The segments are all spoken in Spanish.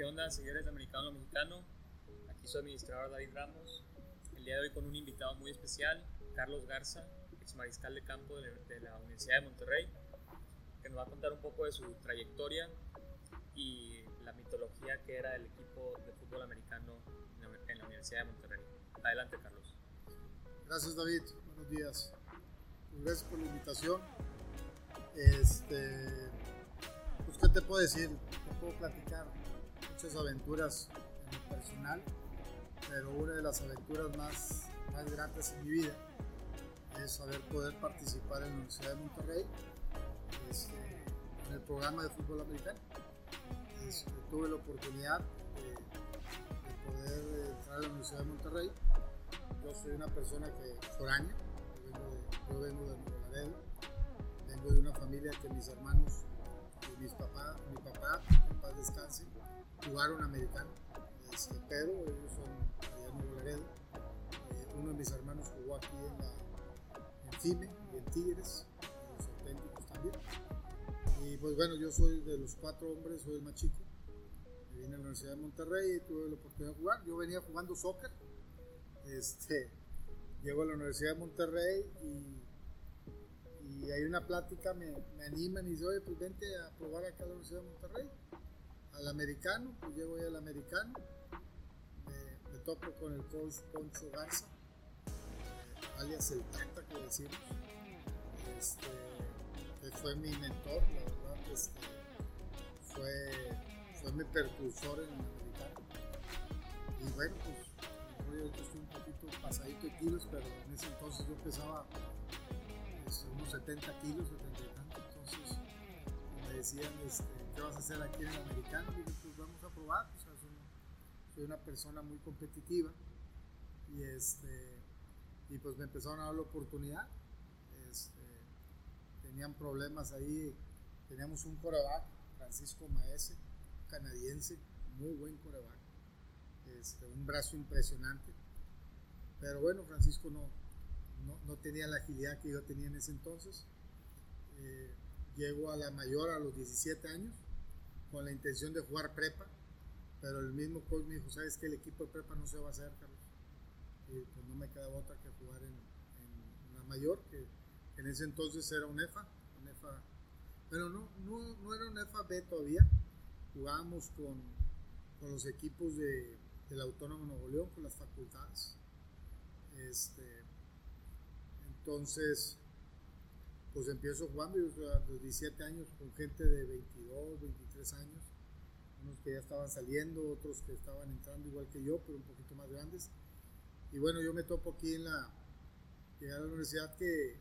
¿Qué onda, señores de Americano Mexicano? Aquí su administrador David Ramos. El día de hoy con un invitado muy especial, Carlos Garza, ex mariscal de campo de la Universidad de Monterrey, que nos va a contar un poco de su trayectoria y la mitología que era el equipo de fútbol americano en la Universidad de Monterrey. Adelante, Carlos. Gracias, David. Buenos días. Gracias por la invitación. Este, pues, ¿qué te puedo decir? Te puedo platicar muchas aventuras en lo personal, pero una de las aventuras más, más grandes en mi vida es haber poder participar en la Universidad de Monterrey este, en el programa de fútbol americano. Este, tuve la oportunidad de, poder entrar a la Universidad de Monterrey. Yo soy una persona que foránea, yo vengo de, Nuevo Laredo, vengo de una familia que mis hermanos, mis papás, mi papá, en paz descanse, jugaron americano, este, pero ellos son allá en. Eh, uno de mis hermanos jugó aquí en, la, FIME y en Tigres, en los auténticos también. Y pues bueno, yo soy de los cuatro hombres, soy el más chico. Vine a la Universidad de Monterrey y tuve la oportunidad de jugar. Yo venía jugando soccer. Este, llego a la Universidad de Monterrey y, y hay una plática, me, me animan y dicen, oye, pues vente a probar acá a la Universidad de Monterrey. Al americano, pues llego ahí al americano. Me, me topo con el coach Poncho Garza, eh, alias el Tata que decimos. Este, fue mi mentor, la verdad, este, fue, fue mi percursor en el americano. Y bueno, pues yo estoy un poquito pasadito de kilos, pero en ese entonces yo pesaba pues, unos 70 kilos, 70 y tanto. Entonces me decían, este, ¿qué vas a hacer aquí en el americano? Y dije, pues vamos a probar. Soy, una persona muy competitiva y, este, y pues me empezaron a dar la oportunidad. Este, tenían problemas ahí, teníamos un coreback, Francisco Maese, canadiense, muy buen coreback este, un brazo impresionante. Pero bueno, Francisco no, no, tenía la agilidad que yo tenía en ese entonces. Eh, llego a la mayor a los 17 años con la intención de jugar prepa, pero el mismo coach me dijo, sabes que el equipo de prepa no se va a hacer, Carlos. Y pues no me queda otra que jugar en, la mayor, que, en ese entonces era un EFA. Un EFA pero no, no, no era un EFA B todavía. Jugábamos con, con los equipos de, del Autónomo Nuevo León con las facultades. Este, entonces, pues empiezo jugando yo a los 17 años con gente de 22, 23 años, unos que ya estaban saliendo, otros que estaban entrando igual que yo, pero un poquito más grandes. Y bueno, yo me topo aquí en la, llegar a la universidad que,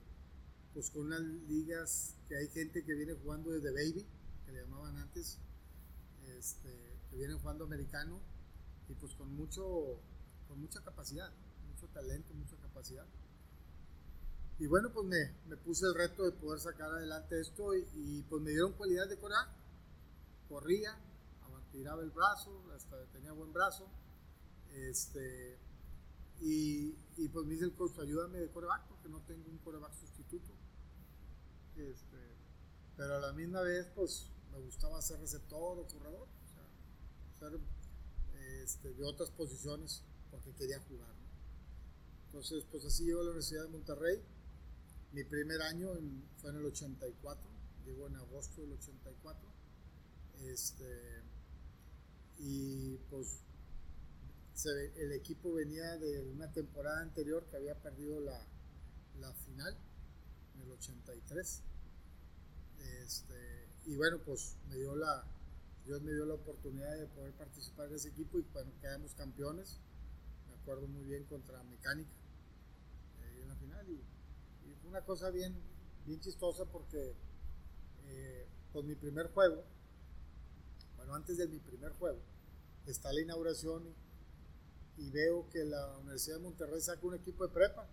pues con unas ligas que hay gente que viene jugando desde baby, que le llamaban antes, este, que vienen jugando americano y pues con mucho, con mucha capacidad, mucho talento, mucha capacidad. Y bueno, pues me, me puse el reto de poder sacar adelante esto y, pues me dieron cualidad de corear. Corría, tiraba el brazo, hasta tenía buen brazo. Este, y, y, pues me dice el coach, ayúdame de coreback porque no tengo un coreback sustituto. Este, pero a la misma vez, pues me gustaba ser receptor o corredor. O sea, ser este, de otras posiciones porque quería jugar. Entonces, pues así llegó a la Universidad de Monterrey. Mi primer año fue en el 84, llegó en agosto del 84. Este, y pues el equipo venía de una temporada anterior que había perdido la, la final en el 83. Este, y bueno, pues me dio la, Dios me dio la oportunidad de poder participar en ese equipo y cuando quedamos campeones, me acuerdo muy bien contra Mecánica eh, en la final y, fue una cosa bien, bien chistosa porque eh, con mi primer juego, bueno, antes de mi primer juego, está la inauguración y, veo que la Universidad de Monterrey saca un equipo de prepa.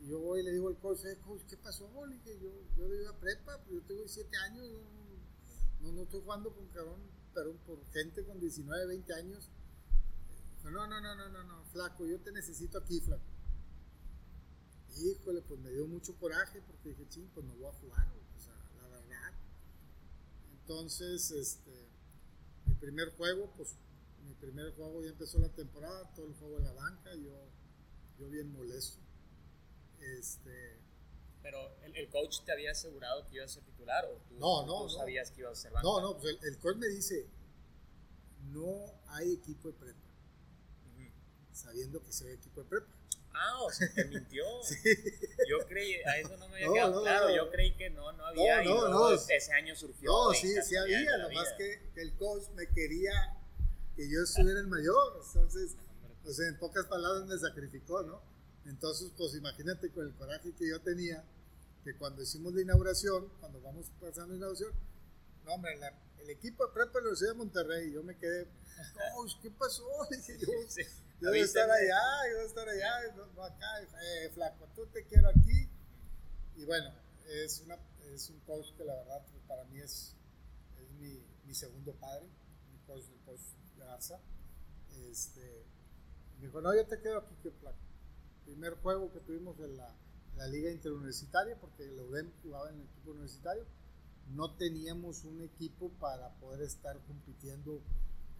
Y yo voy y le digo al coach, eh, ¿qué pasó? Le dije, yo, yo iba a prepa, pues yo tengo 17 años, no, no estoy jugando con cabrón, pero por gente con 19, 20 años. No, no, no, no, no, no, flaco, yo te necesito aquí, flaco. Híjole, pues me dio mucho coraje porque dije, ching, pues no voy a jugar, o sea, la verdad. Entonces, este, mi primer juego, pues mi primer juego ya empezó la temporada, todo el juego en la banca, yo, yo bien molesto. Este, pero el, coach te había asegurado que iba a ser titular o tú no, no, sabías que iba a ser banca? No, no, pues el, coach me dice, no hay equipo de prepa, sabiendo que se ve equipo de prepa. Ah, o sea, te mintió. sí. Yo creí, a eso no me había quedado claro. Yo creí que no, no había. No, no, ese año surgió. No, sí, sí había. Lo más que el coach me quería que yo estuviera el mayor. Entonces, o sea, en pocas palabras me sacrificó, ¿no? Entonces, pues imagínate con el coraje que yo tenía, que cuando hicimos la inauguración, cuando vamos pasando la inauguración, no, hombre, el equipo de prepa de la Universidad de Monterrey, yo me quedé, coach, ¿qué pasó? Dije yo. Sí yo voy a estar allá, yo voy a estar allá, no, acá, eh, flaco, tú te quiero aquí. Y bueno, es, una, es un coach que la verdad para mí es, es mi, mi, segundo padre, mi coach, el coach Garza. Este, me dijo, no, yo te quedo aquí, que flaco. Primer juego que tuvimos en la, la liga interuniversitaria, porque el UDEM jugaba en el equipo universitario, no teníamos un equipo para poder estar compitiendo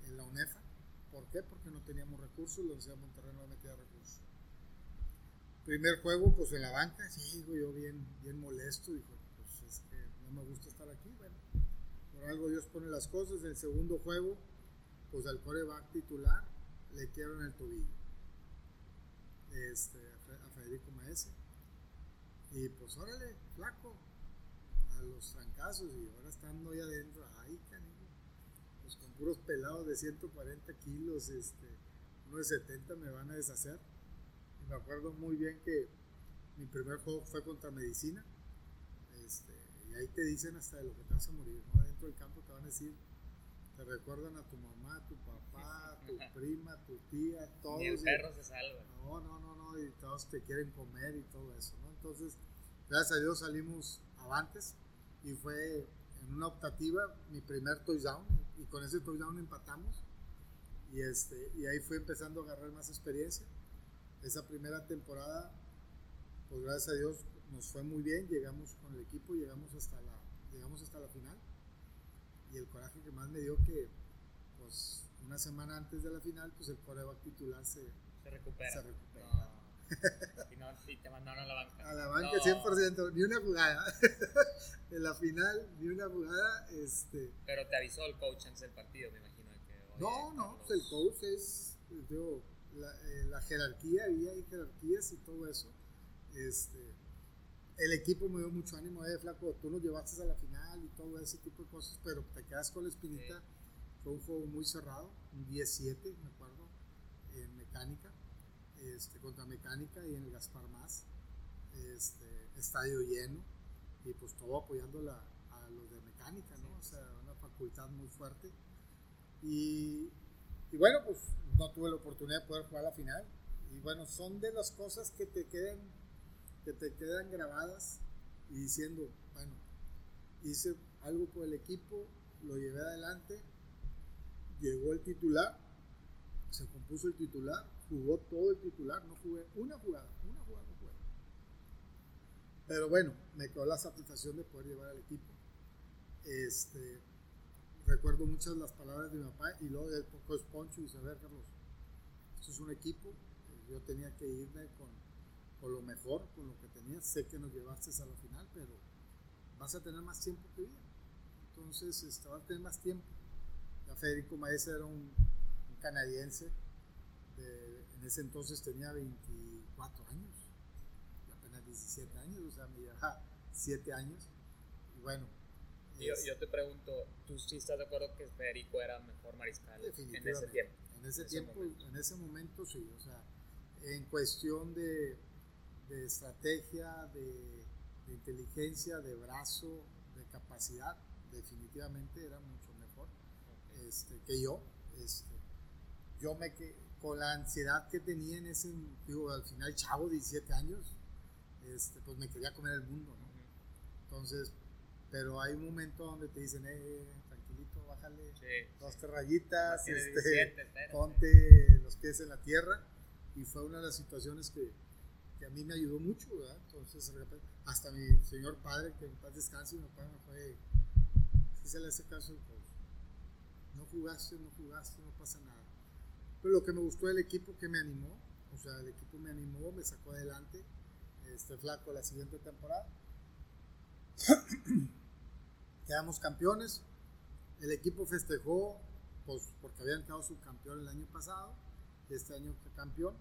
en la UNEFA ¿Por qué? Porque no teníamos recursos, la Universidad de Monterrey no metía recursos. Primer juego, pues en la banca, sí, yo bien, bien molesto, dijo, pues es que no me gusta estar aquí, bueno, por algo Dios pone las cosas. El segundo juego, pues al coreback titular le quiebran el tobillo este, a Federico Maese. Y pues órale, flaco, a los trancazos, y ahora estando ahí adentro, ay, canijo pues con puros pelados de 140 kilos, este, uno de 70 me van a deshacer. Y me acuerdo muy bien que mi primer juego fue contra medicina. Este, y ahí te dicen hasta de lo que te vas a morir, ¿no? Dentro del campo te van a decir, te recuerdan a tu mamá, tu papá, tu prima, tu tía, todos. Y el perro se salva. No, no, no, no, y todos te quieren comer y todo eso, ¿no? Entonces, gracias a Dios salimos avantes y fue en una optativa mi primer touchdown y con ese touchdown empatamos y, este, y ahí fue empezando a agarrar más experiencia. Esa primera temporada, pues gracias a Dios nos fue muy bien, llegamos con el equipo, llegamos hasta la, llegamos hasta la final y el coraje que más me dio que pues una semana antes de la final pues el coreback titular se, se recupera. Se recupera. Y, no, y, te mandaron a la banca. A la banca 100%, ni una jugada. en la final, ni una jugada. Este... Pero te avisó el coach antes del partido, me imagino. Que, no, no, pues el coach es, digo, la, eh, la, jerarquía, había jerarquías y todo eso. Este, el equipo me dio mucho ánimo, eh, flaco, tú nos llevaste a la final y todo ese tipo de cosas, pero te quedas con la espinita. Fue un juego muy cerrado, un 10-7, me acuerdo, en mecánica este, contra Mecánica y en el Gaspar Más, este, estadio lleno y pues todo apoyando a los de Mecánica, ¿no? Una facultad muy fuerte. Y, y, bueno, pues no tuve la oportunidad de poder jugar la final. Y bueno, son de las cosas que te quedan, que te quedan grabadas y diciendo, bueno, hice algo por el equipo, lo llevé adelante, llegó el titular, se compuso el titular jugó todo el titular, no jugué una jugada, una jugada no jugué. Pero bueno, me quedó la satisfacción de poder llevar al equipo. Este, recuerdo muchas las palabras de mi papá y luego el poco Poncho y ver Carlos, esto es un equipo, yo tenía que irme con, con lo mejor, con lo que tenía, sé que nos llevaste a la final, pero vas a tener más tiempo que vida. Entonces, este, vas a tener más tiempo. Ya Federico Maese era un, un canadiense en ese entonces tenía 24 años, apenas 17 años, o sea, me llevaba 7 años. Y bueno. Yo, yo, te pregunto, ¿tú sí estás de acuerdo que Federico era mejor mariscal en ese tiempo? En ese, tiempo, en ese momento sí, o sea, en cuestión de, de estrategia, de, de, inteligencia, de brazo, de capacidad, definitivamente era mucho mejor este, que yo. Este, yo me, con la ansiedad que tenía en ese, digo, al final chavo, 17 años, este, pues me quería comer el mundo, ¿no? Entonces, pero hay un momento donde te dicen, eh, tranquilito, bájale dos rayitas, este, ponte los pies en la tierra, y fue una de las situaciones que, que a mí me ayudó mucho, ¿verdad? Entonces, hasta mi señor padre, que en paz descanse, mi padre me fue, si se le hace caso, pues, no jugaste, no jugaste, no pasa nada. Pero lo que me gustó del equipo que me animó, o sea, el equipo me animó, me sacó adelante, este flaco la siguiente temporada. Quedamos campeones, el equipo festejó pues, porque habían quedado subcampeón el año pasado, este año campeón.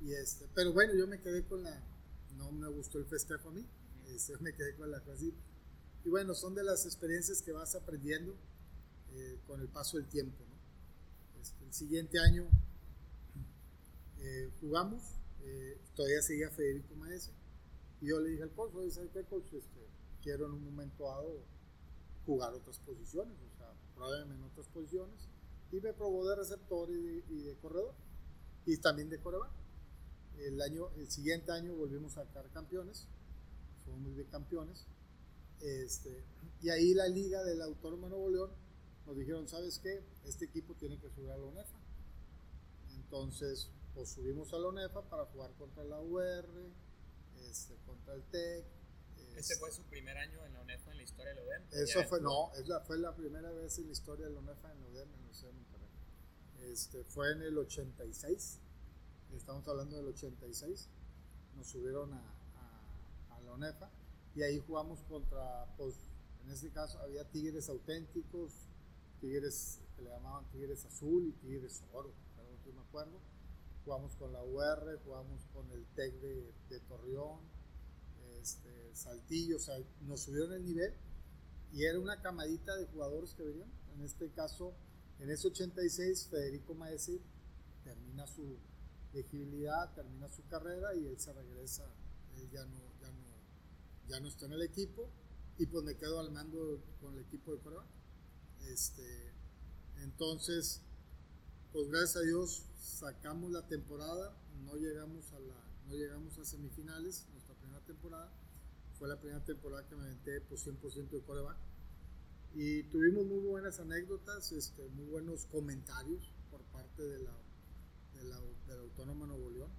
Y este, pero bueno, yo me quedé con la, no me gustó el festejo a mí, este, me quedé con la casita. Y bueno, son de las experiencias que vas aprendiendo eh, con el paso del tiempo. Siguiente año eh, jugamos, eh, todavía seguía Federico Maese, y yo le dije al coach, ¿sabes qué coach? Este, quiero en un momento dado jugar otras posiciones, o sea, pruébeme en otras posiciones, y me probó de receptor y de, corredor, y también de coreback. El, año, el siguiente año volvimos a sacar campeones, fuimos de campeones, este, y ahí la liga del Autónomo Nuevo León nos dijeron, ¿sabes qué? Este equipo tiene que subir a la UNEFA. Entonces, pues subimos a la UNEFA para jugar contra la UR, este, contra el TEC. ¿Ese fue su primer año en la UNEFA en la historia de la UDEM? Eso fue, no, es la, fue la primera vez en la historia de la UNEFA en la UDEM, en el Monterrey. Este, fue en el 86, estamos hablando del 86, nos subieron a, a, a la UNEFA y ahí jugamos contra, pues, en este caso había tigres auténticos, tigres que le llamaban tigres azul y tigres oro, no me acuerdo. Jugamos con la UR, jugamos con el TEC de, Torreón, este, Saltillo, o sea, nos subieron el nivel y era una camadita de jugadores que venían. En este caso, en ese 86, Federico Maese termina su elegibilidad, termina su carrera y él se regresa, él ya no, ya no, ya no está en el equipo y pues me quedo al mando con el equipo de Corea. Este, entonces, pues gracias a Dios sacamos la temporada, no llegamos a la, no llegamos a semifinales, nuestra primera temporada, fue la primera temporada que me aventé pues 100% de coreback y tuvimos muy buenas anécdotas, este, muy buenos comentarios por parte de la, de la, de la Autónoma Nuevo León.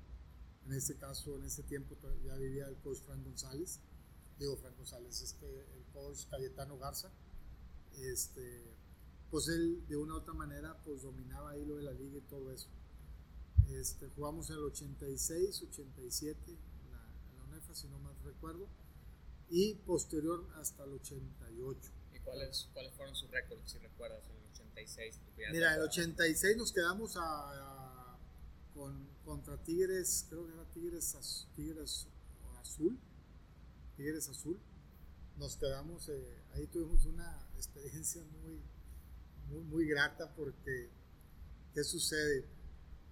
En este caso, en ese tiempo ya vivía el coach Frank González, digo Frank González, este, el coach Cayetano Garza, este, pues él de una u otra manera pues dominaba ahí lo de la liga y todo eso. Este, jugamos en el 86, 87, la, la UNEFA si no mal recuerdo, y posterior hasta el 88. ¿Y cuáles, cuáles fueron sus récords, si recuerdas, en el 86? Mira, en el 86 nos quedamos a, con, contra Tigres, creo que era Tigres, Tigres Azul, Tigres Azul. Nos quedamos, eh, ahí tuvimos una experiencia muy, muy, muy grata porque, ¿qué sucede?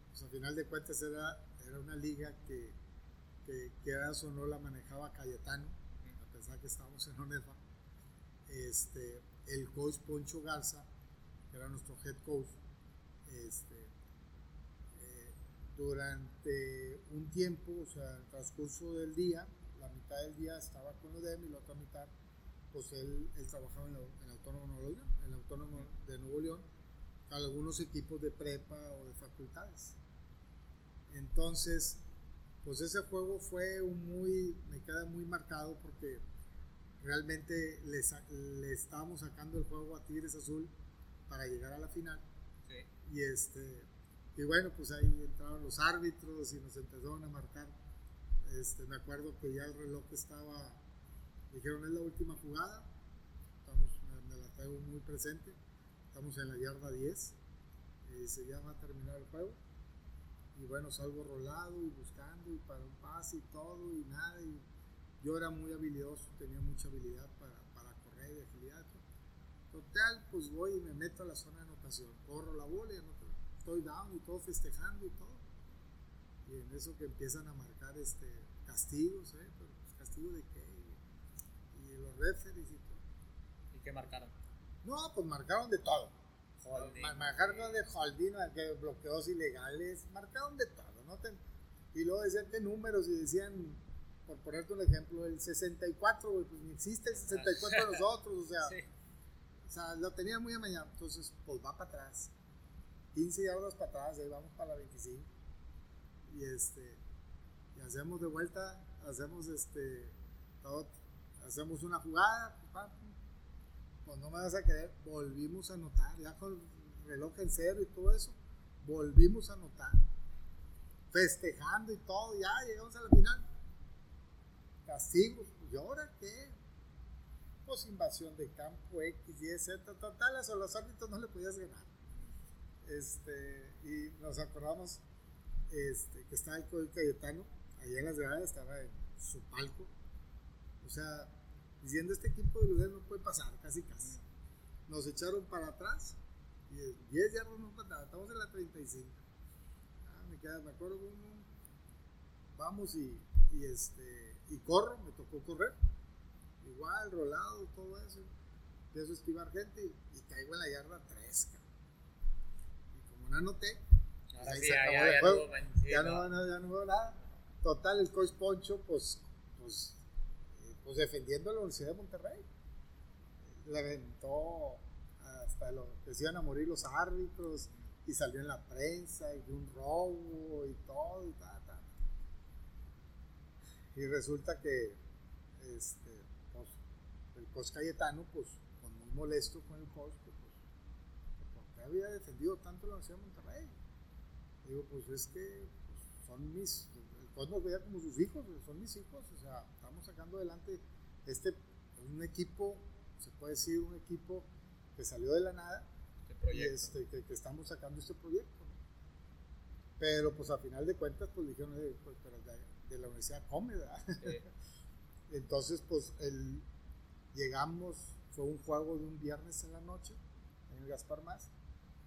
Pues al final de cuentas era, era una liga que, que, era o no la manejaba Cayetano, a pesar que estábamos en ONEFA. Este, el coach Poncho Garza, que era nuestro head coach, este, eh, durante un tiempo, o sea, el transcurso del día, la mitad del día estaba con ODEM y la otra mitad pues él, trabajaba en, el Autónomo Nuevo León, en el Autónomo de Nuevo León, algunos equipos de prepa o de facultades. Entonces, pues ese juego fue muy, me queda muy marcado porque realmente le, le estábamos sacando el juego a Tigres Azul para llegar a la final. Y este, y bueno, pues ahí entraron los árbitros y nos empezaron a marcar. Este, me acuerdo que ya el reloj estaba Dijeron, es la última jugada. Estamos, me, la traigo muy presente. Estamos en la yarda 10. Y se llama terminar el juego. Y bueno, salgo rolado y buscando y para un pase y todo y nada. Y yo era muy habilidoso, tenía mucha habilidad para, para correr y agilidad. Total, pues voy y me meto a la zona de anotación. Corro la bola y anoto. Estoy down y todo festejando y todo. Y en eso que empiezan a marcar este castigos, ¿eh? Pero, pues, ¿Castigo de qué? Los referees y todo. ¿Y qué marcaron? No, pues marcaron de todo. Marcaron de holding, que bloqueos ilegales, marcaron de todo. ¿no? Y luego decían que números y decían, por ponerte un ejemplo, el 64, pues ni existe el 64 de nosotros, o sea, o sea, lo tenían muy amañado. Entonces, pues va para atrás. 15 yardas para atrás, ahí vamos para la 25. Y este, y hacemos de vuelta, hacemos este, todo hacemos una jugada, pues no me vas a querer, volvimos a anotar, ya con reloj en cero y todo eso, volvimos a anotar, festejando y todo, ya llegamos a la final. Castigos, ¿y ahora qué? Pues invasión de campo X, Y, Z, total, a los árbitros no le podías ganar. Este, y nos acordamos este, que estaba el Código Cayetano, allá en las gradas, estaba en su palco, o sea, diciendo este equipo de lugares no puede pasar, casi casi. Nos echaron para atrás, y 10 yardas no faltaba, estamos en la 35. Ah, me, queda, me acuerdo uno, vamos y, y, este, y corro, me tocó correr, igual, rolado, todo eso. Empiezo a esquivar gente y, caigo en la yarda 3, Y como no anoté, pues ahí se acabó el juego. Ya no, no, ya no veo nada. Total, el coach Poncho, pues, pues, pues defendiendo a la Universidad de Monterrey. Le aventó hasta lo iban a morir los árbitros y salió en la prensa y un robo y todo y tal, tal. Y resulta que este, pues, el coach Cayetano, pues, pues, muy molesto con el coach, pues, pues porque había defendido tanto la Universidad de Monterrey. Digo, pues es que pues, son mis, pues nos veía como sus hijos, son mis hijos, o sea, estamos sacando adelante este, un equipo, se puede decir un equipo que salió de la nada y este, que, que, estamos sacando este proyecto. Pero pues a final de cuentas, pues dijeron, pues, pero de, la universidad come, Entonces, pues el, llegamos, fue un juego de un viernes en la noche en el Gaspar Más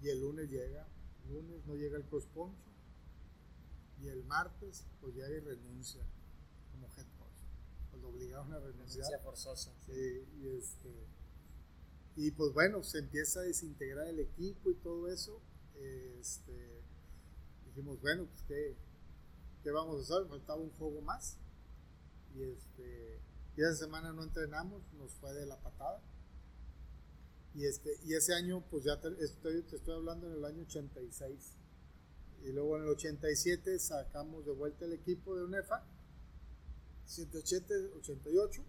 y el lunes llega lunes no llega el Poncho y el martes pues llega y renuncia como head coach. Pues lo obligaron a renunciar. Renuncia forzosa. Sí, y este y pues bueno, se empieza a desintegrar el equipo y todo eso. Este, dijimos, bueno, pues ¿qué, qué vamos a hacer? Faltaba un juego más. Y este y esa semana no entrenamos, nos fue de la patada. Y, este, y ese año, pues ya te estoy, te estoy hablando en el año 86. Y luego en el 87 sacamos de vuelta el equipo de UNEFA, 187, 88.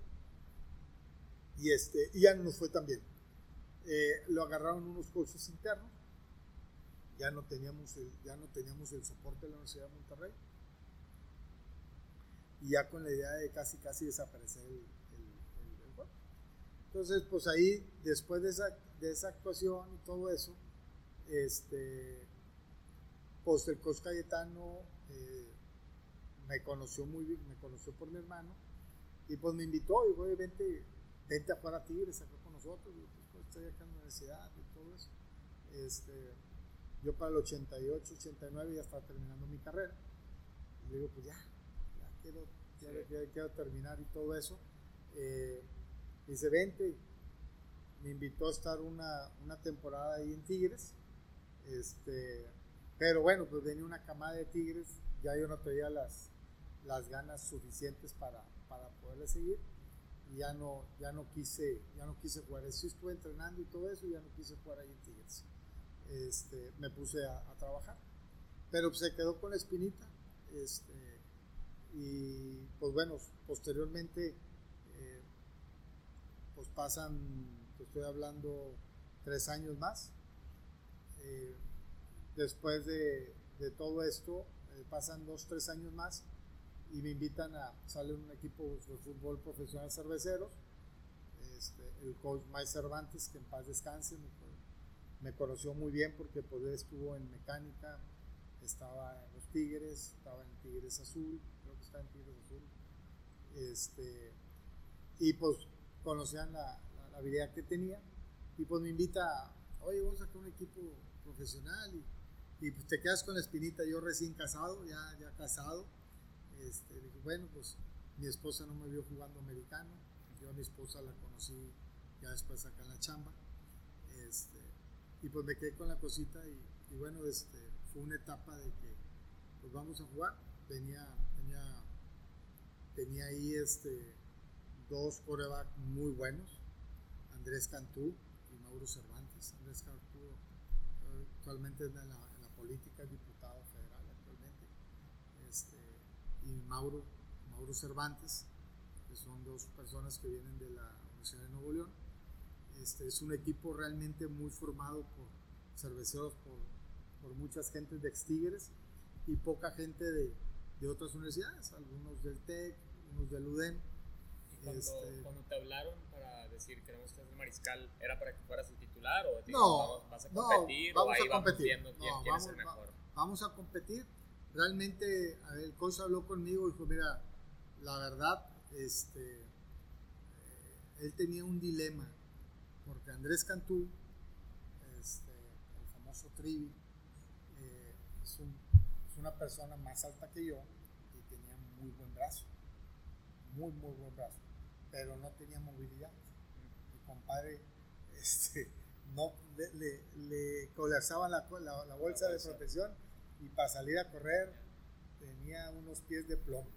Y, este, y ya no nos fue tan bien. Eh, lo agarraron unos coches internos. Ya no, teníamos el, ya no teníamos el soporte de la Universidad de Monterrey. Y ya con la idea de casi, casi desaparecer el, entonces, pues ahí, después de esa, de esa actuación y todo eso, este, pues el Cayetano eh, me conoció muy bien, me conoció por mi hermano, y pues me invitó, y güey, vente, vente a jugar a Tigres acá con nosotros, y pues, pues, estoy acá en la universidad y todo eso. Este, yo para el 88, 89 ya estaba terminando mi carrera, y le digo, pues ya, ya quiero, ya, quiero terminar y todo eso. Eh, Dice, vente. Me invitó a estar una, una temporada ahí en Tigres. Este, pero bueno, pues venía una camada de Tigres. Ya yo no tenía las, las ganas suficientes para, para poderle seguir. Y ya no, ya no quise, ya no quise jugar. Sí estuve entrenando y todo eso, y ya no quise jugar ahí en Tigres. Este, me puse a, trabajar. Pero pues, se quedó con la espinita. Este, y pues bueno, posteriormente pues pasan, te estoy hablando, tres años más. Eh, después de, todo esto, eh, pasan dos, tres años más y me invitan a, sale un equipo de fútbol profesional cerveceros, este, el coach Mike Cervantes, que en paz descanse, me, conoció muy bien porque pues estuvo en mecánica, estaba en los Tigres, estaba en Tigres Azul, creo que está en Tigres Azul, este, y pues conocían la, habilidad que tenía y pues me invita, oye, vamos a sacar un equipo profesional y, y, pues te quedas con la espinita, yo recién casado, ya, ya casado, este, bueno, pues mi esposa no me vio jugando americano, yo a mi esposa la conocí ya después acá en la chamba, este, y pues me quedé con la cosita y, bueno, este, fue una etapa de que pues vamos a jugar, tenía, tenía, tenía ahí este, dos corebacks muy buenos, Andrés Cantú y Mauro Cervantes. Andrés Cantú actualmente es en la, política, es diputado federal actualmente, este, y Mauro, Mauro Cervantes, que son dos personas que vienen de la Universidad de Nuevo León. Este, es un equipo realmente muy formado por cerveceros por, por muchas gentes de Tigres y poca gente de, de, otras universidades, algunos del TEC, unos del UDEM. Cuando, este, cuando, te hablaron para decir queremos que seas el mariscal, ¿era para que fueras el titular o no, vas a competir no, vamos o ahí a competir. viendo quién, no, quién vamos, es el mejor? Vamos a competir. Realmente el coach habló conmigo y dijo, mira, la verdad, este, él tenía un dilema, porque Andrés Cantú, este, el famoso Trivi, eh, es, una persona más alta que yo y tenía muy buen brazo, muy, muy buen brazo, pero no tenía movilidad. Mi compadre este, no, le, le, colapsaban la, la, bolsa de protección y para salir a correr tenía unos pies de plomo.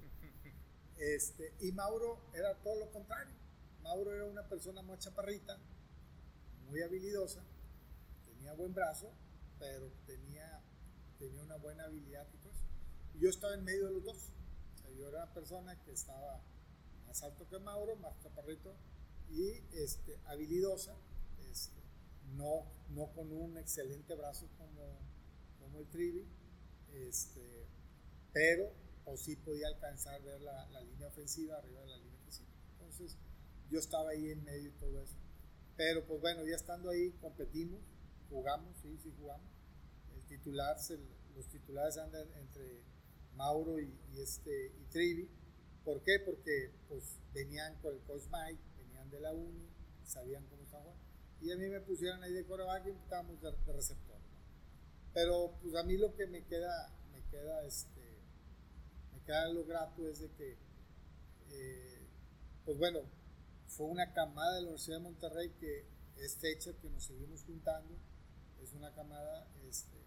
Este, y Mauro era todo lo contrario Mauro era una persona muy chaparrita, muy habilidosa, tenía buen brazo, pero tenía, tenía una buena habilidad y todo Y yo estaba en medio de los dos. yo era una persona que estaba más alto que Mauro, más chaparrito y este, habilidosa, este, no, no con un excelente brazo como, como el Trivi, este, pero o sí podía alcanzar ver la, la línea ofensiva arriba de la línea ofensiva. Entonces, yo estaba ahí en medio y todo eso. Pero pues bueno, ya estando ahí competimos, jugamos, sí, sí jugamos. El titular, los titulares andan entre Mauro y, este, y Trivi. ¿Por qué? Porque pues venían con el coach venían de la uni, sabían cómo estaban. Y a mí me pusieron ahí de coreback y estábamos de, receptor. Pero pues a mí lo que me queda, me queda, este, me queda lo grato es de que, eh, pues bueno, fue una camada de la Universidad de Monterrey que es fecha que nos seguimos juntando, es una camada, este,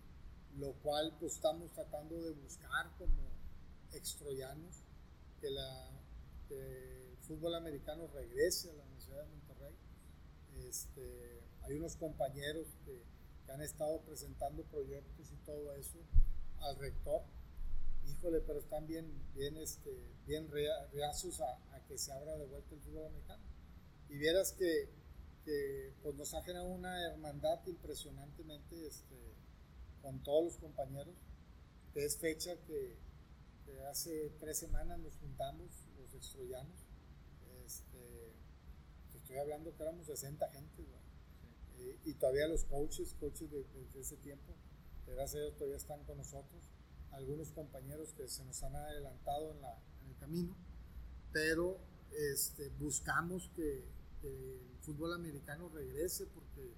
lo cual pues estamos tratando de buscar como extroyanos que, el fútbol americano regrese a la Universidad de Monterrey. Este, hay unos compañeros que, han estado presentando proyectos y todo eso al rector. Híjole, pero están bien, bien, este, bien a, que se abra de vuelta el fútbol americano y vieras que, pues nos ha generado una hermandad impresionantemente este, con todos los compañeros. Es fecha que, hace tres semanas nos juntamos los extroyanos. Este, estoy hablando que éramos 60 gente, eh, y todavía los coaches, coaches de, ese tiempo, gracias a Dios todavía están con nosotros. Algunos compañeros que se nos han adelantado en, la, en el camino, pero este, buscamos que, el fútbol americano regrese porque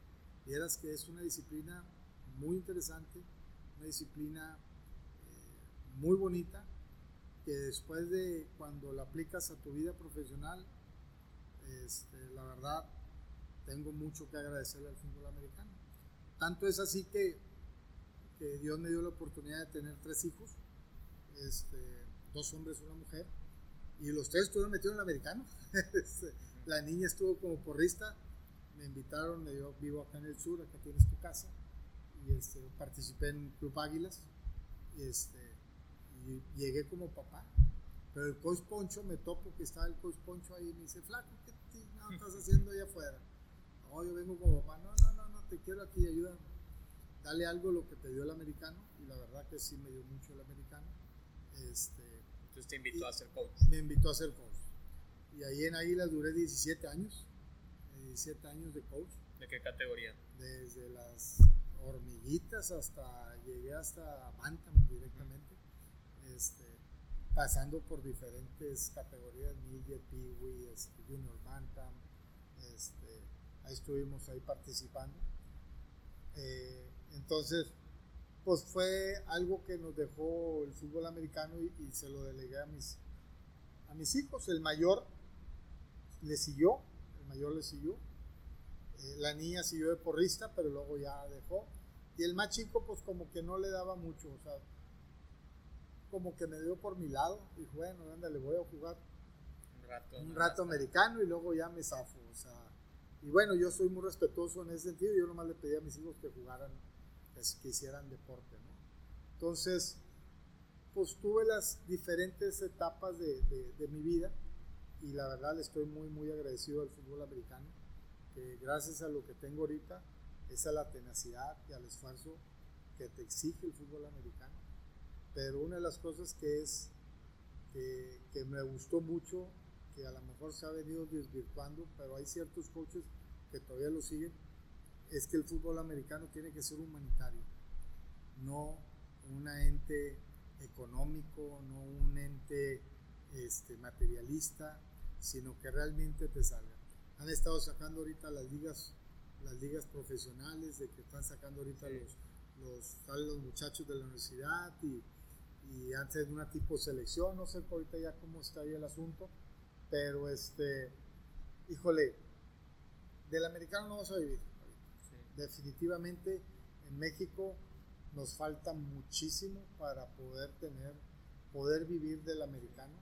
vieras que es una disciplina muy interesante, una disciplina eh, muy bonita, que después de cuando la aplicas a tu vida profesional, este, la verdad, tengo mucho que agradecerle al fútbol americano. Tanto es así que, Dios me dio la oportunidad de tener tres hijos, este, dos hombres y una mujer y los tres estuvieron metidos en el americano. Este, la niña estuvo como porrista, me invitaron, yo vivo acá en el sur, acá tienes tu casa, y participé en Club Águilas, y llegué como papá. Pero el coach Poncho me topo que estaba el coach Poncho ahí y me dice, flaco, ¿qué estás haciendo allá afuera? No, yo vengo como papá, no, no, no, no, te quiero aquí, ayuda, dale algo lo que te dio el americano, y la verdad que sí me dio mucho el americano. Este, entonces te invitó a ser coach. Me invitó a ser coach. Y ahí en Águilas duré 17 años. 17 años de coach. ¿De qué categoría? Desde las hormiguitas hasta, llegué hasta Bantam directamente. Este, pasando por diferentes categorías, Midget, Peewee, este, Junior Bantam. Este, ahí estuvimos ahí participando. Eh, entonces, pues fue algo que nos dejó el fútbol americano y, se lo delegué a mis, hijos. El mayor le siguió, el mayor le siguió. Eh, la niña siguió de porrista, pero luego ya dejó. Y el más chico, pues como que no le daba mucho, o sea, como que me dio por mi lado. Dijo, bueno, anda, le voy a jugar un rato, un rato americano y luego ya me zafo, o sea. Y bueno, yo soy muy respetuoso en ese sentido. Yo nomás le pedí a mis hijos que jugaran que hicieran deporte. ¿no? Entonces, pues tuve las diferentes etapas de, de, mi vida y la verdad le estoy muy, muy agradecido al fútbol americano, que gracias a lo que tengo ahorita, es a la tenacidad y al esfuerzo que te exige el fútbol americano. Pero una de las cosas que es que, que me gustó mucho, que a lo mejor se ha venido desvirtuando, pero hay ciertos coaches que todavía lo siguen, es que el fútbol americano tiene que ser humanitario, no un ente económico, no un ente este, materialista, sino que realmente te salga. Han estado sacando ahorita las ligas, las ligas profesionales, de que están sacando ahorita los, los, los muchachos de la universidad y, y antes de una tipo selección, no sé ahorita ya cómo está ahí el asunto, pero este, híjole, del americano no vamos a vivir. Definitivamente en México nos falta muchísimo para poder tener, poder vivir del americano.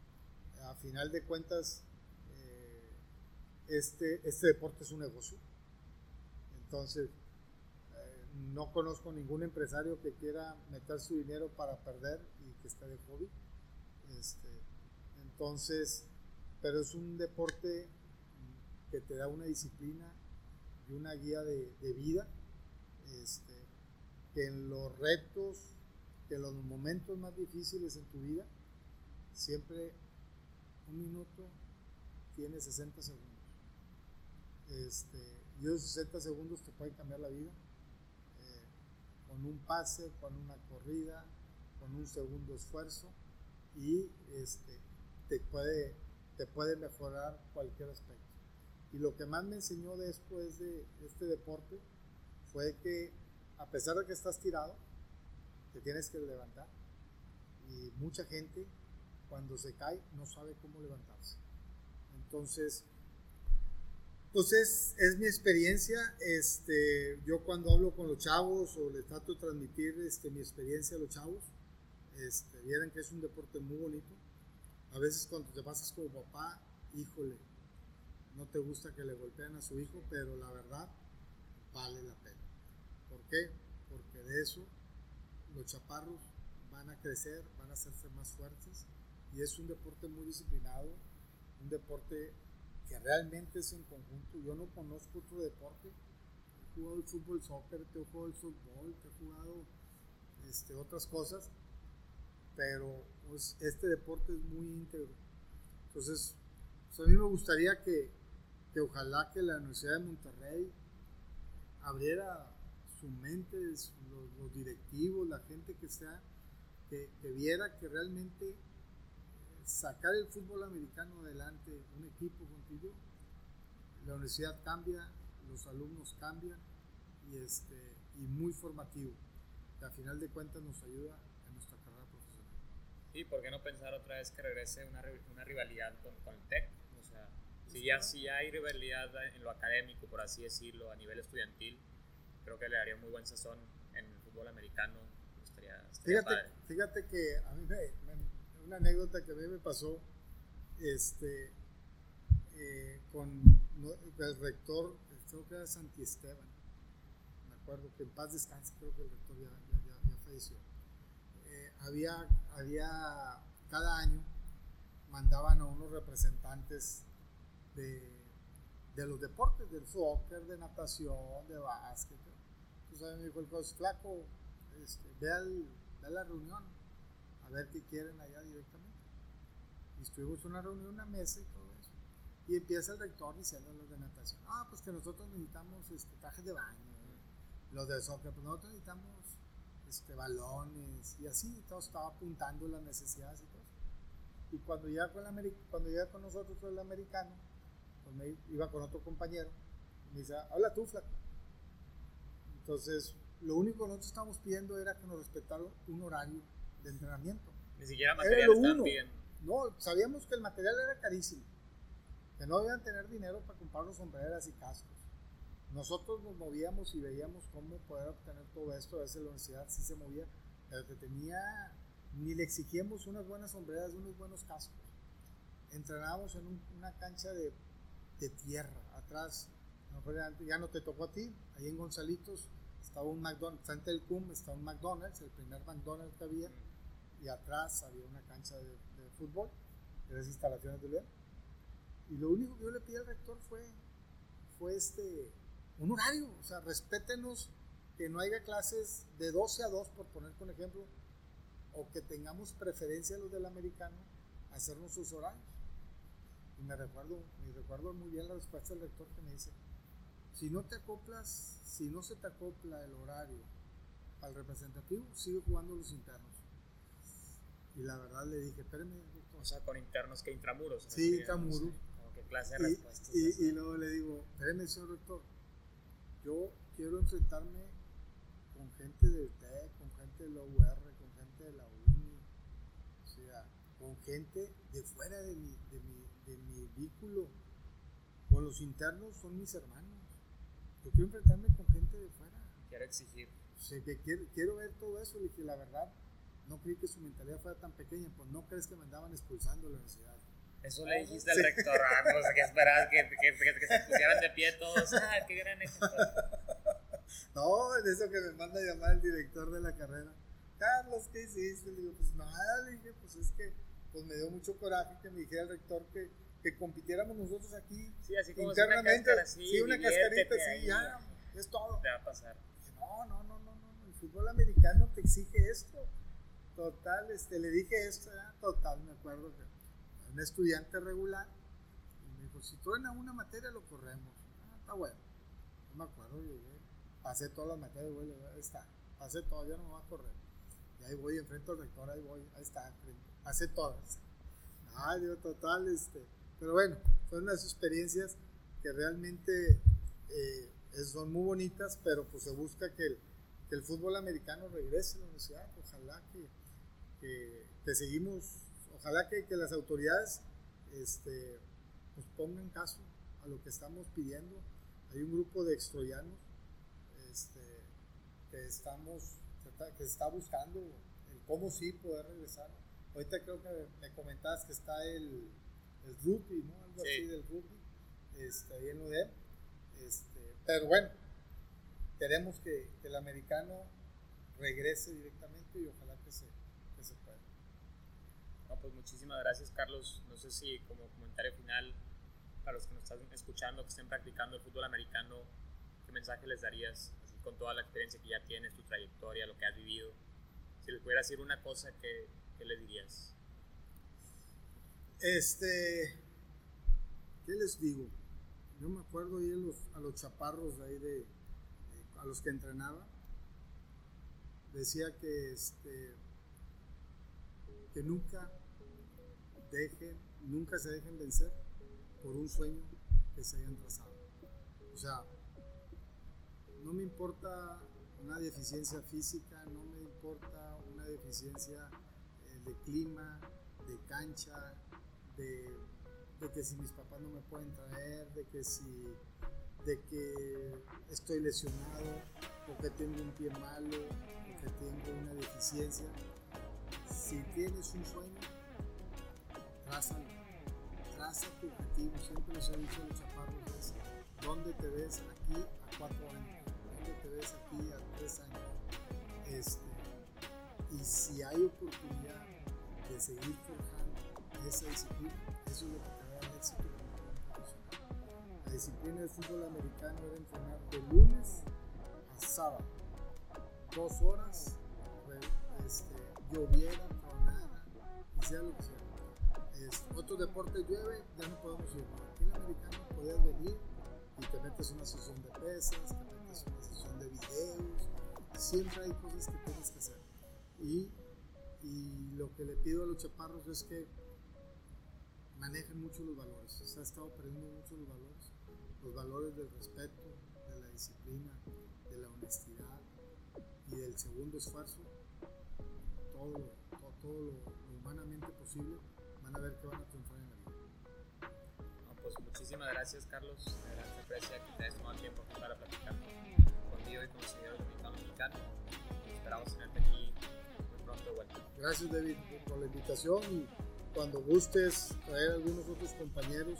A final de cuentas, eh, este, este deporte es un negocio. Entonces, eh, no conozco ningún empresario que quiera meter su dinero para perder esté de hobby. Este, entonces, pero es un deporte que te da una disciplina y una guía de, vida. Este, que en los retos, que en los momentos más difíciles en tu vida, siempre un minuto tiene 60 segundos. Este, y esos 60 segundos te pueden cambiar la vida. Eh, con un pase, con una corrida, con un segundo esfuerzo y este, te, puede, te puede mejorar cualquier aspecto. Y lo que más me enseñó después de este deporte fue que a pesar de que estás tirado, te tienes que levantar. Y mucha gente cuando se cae no sabe cómo levantarse. Entonces, pues es, es, mi experiencia. Este, yo cuando hablo con los chavos o les trato de transmitir este, mi experiencia a los chavos, este, vieran que es un deporte muy bonito. A veces cuando te pasas como papá, híjole, no te gusta que le golpeen a su hijo, pero la verdad vale la pena. ¿Por qué? Porque de eso los chaparros van a crecer, van a hacerse más fuertes y es un deporte muy disciplinado, un deporte que realmente es en conjunto. Yo no conozco otro deporte. He jugado el fútbol, soccer, he jugado el fútbol, he jugado este, otras cosas, pero pues, este deporte es muy íntegro. Entonces, pues, a mí me gustaría que, que ojalá que la Universidad de Monterrey abriera su mente, los, directivos, la gente que sea, que, viera que realmente sacar el fútbol americano adelante, un equipo contigo, la universidad cambia, los alumnos cambian y, este, y muy formativo, que a final de cuentas nos ayuda en nuestra. Sí, ¿por qué no pensar otra vez que regrese una, una rivalidad con, con, el TEC? O sea, si ya, si ya hay rivalidad en lo académico, por así decirlo, a nivel estudiantil, creo que le daría muy buen sazón en el fútbol americano. fíjate, fíjate que a mí me, una anécdota que a mí me pasó este, eh, con el rector, creo que era Santi Esteban, me acuerdo que en paz descanse, creo que el rector ya, ya, ya, falleció. Eh, había, había, cada año mandaban a unos representantes de, de los deportes, del soccer, de natación, de básquet, me dijo el coach, flaco, este, ve, al, a la reunión, a ver qué quieren allá directamente. Y estuvimos en una reunión, una mesa y todo eso. Y empieza el rector diciendo a los de natación, ah, pues que nosotros necesitamos este, trajes de baño, los de soccer, pues nosotros necesitamos este, balones, y así, todo estaba apuntando las necesidades y todo Y cuando llega con, el cuando llega con nosotros el americano, pues me iba con otro compañero, me dice, habla tú, flaco entonces, lo único que nosotros estábamos pidiendo era que nos respetaran un horario de entrenamiento. Ni siquiera material estaban pidiendo. No, sabíamos que el material era carísimo, que no debían tener dinero para comprarnos sombreras y cascos. Nosotros nos movíamos y veíamos cómo poder obtener todo esto. A veces la universidad sí se movía, pero que tenía, ni le exigíamos unas buenas sombreras unos buenos cascos. Entrenábamos en una cancha de, de tierra, atrás ya no te tocó a ti, ahí en Gonzalitos estaba un McDonald's, frente del CUM estaba un McDonald's, el primer McDonald's que había, y atrás había una cancha de, fútbol, de las instalaciones de León. Y lo único que yo le pedí al rector fue, fue este, un horario, o sea, respétenos que no haya clases de 12 a 2, por poner con ejemplo, o que tengamos preferencia los del americano, hacernos sus horarios. Y me recuerdo, me recuerdo muy bien la respuesta del rector que me dice, si no te acoplas, si no se te acopla el horario al representativo, sigue jugando los internos. Y la verdad le dije, espérame. O sea, con internos que intramuros. Sí, intramuros. ¿Qué clase de respuestas? Y, y, luego le digo, espérame, señor rector, yo quiero enfrentarme con gente del TEC, con gente de la UR, con gente de la UNI, o sea, con gente de fuera de mi, de mi, de mi vínculo. Con los internos son mis hermanos. Yo quiero enfrentarme con gente de fuera. Quiero exigir. Sí, que quiero, quiero ver todo eso. Le dije, la verdad, no creí que su mentalidad fuera tan pequeña, pues no crees que me andaban expulsando de la universidad. Eso le dijiste al rector, ah, pues que esperabas que, que, que, se pusieran de pie todos. Ah, qué gran ejemplo. No, en eso que me manda a llamar el director de la carrera. Carlos, ¿qué hiciste? Le digo, pues nada, le dije, pues es que pues me dio mucho coraje que me dijera el rector que, que compitiéramos nosotros aquí sí, así como internamente. Una así, sí, una cascarita así, ya, es todo. Te va a pasar. no, no, no, no, no, el fútbol americano te exige esto. Total, este, le dije esto, ¿ya? total, me acuerdo que un estudiante regular y me dijo, si truena una materia lo corremos. Ah, está bueno. No me acuerdo, llegué, pasé todas las materias, güey, ahí está, pasé todo, ya no me va a correr. Y ahí voy, enfrento al rector, ahí voy, ahí está, pasé todas. Ah, digo, total, este, pero bueno, fueron unas experiencias que realmente eh, son muy bonitas, pero pues se busca que el, que el fútbol americano regrese a la universidad, ojalá que que, seguimos, ojalá que, que las autoridades este, nos pongan caso a lo que estamos pidiendo. Hay un grupo de extroyanos este, que estamos que está buscando el cómo sí poder regresar. Ahorita creo que me comentabas que está el, el rugby, ¿no? Algo así del rugby, este, ahí en UDEM. Este, pero bueno, queremos que, que, el americano regrese directamente y ojalá pues muchísimas gracias, Carlos. No sé si como comentario final, para los que nos están escuchando, que estén practicando el fútbol americano, ¿qué mensaje les darías así, con toda la experiencia que ya tienes, tu trayectoria, lo que has vivido? Si les pudieras decir una cosa, ¿qué, qué les dirías? Este, ¿qué les digo? Yo me acuerdo ir a los, a los chaparros ahí de, a los que entrenaba. Decía que este que nunca dejen, nunca se dejen vencer por un sueño que se hayan trazado. O sea, no me importa una deficiencia física, no me importa una deficiencia eh, de clima, de cancha, de, que si mis papás no me pueden traer, de que si de que estoy lesionado o que tengo un pie malo o que tengo una deficiencia. Si tienes un sueño, trázalo, traza tu objetivo, siempre les he dicho a los chaparros, ¿dónde te ves aquí a cuatro años? ¿Dónde te ves aquí a tres años? Este, y si hay oportunidad de seguir forjando esa disciplina, eso es lo que te va a dar éxito. La disciplina del fútbol americano era entrenar de lunes a sábado, dos horas, este, lloviera, tronara, y sea lo que sea otros deportes llueve, ya no podemos ir. Aquí en el americano podías venir y te metes una sesión de pesas, te metes una sesión de videos, siempre hay cosas que tienes que hacer. Y, y lo que le pido a los chaparros es que manejen mucho los valores. Se ha estado perdiendo mucho los valores. Los valores del respeto, de la disciplina, de la honestidad y del segundo esfuerzo. Todo, todo lo humanamente posible van a ver que van a triunfar en la vida. pues muchísimas gracias, Carlos. De verdad, aprecia que te hayas tomado tiempo para platicar conmigo y con los señores dominicano mexicano. Esperamos tenerte aquí muy pronto de vuelta. Gracias, David, por la invitación y cuando gustes traer a algunos otros compañeros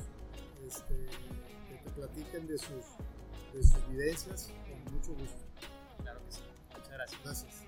este, que te platiquen de sus, de sus vivencias, con mucho gusto. Claro que sí. Muchas gracias. Gracias.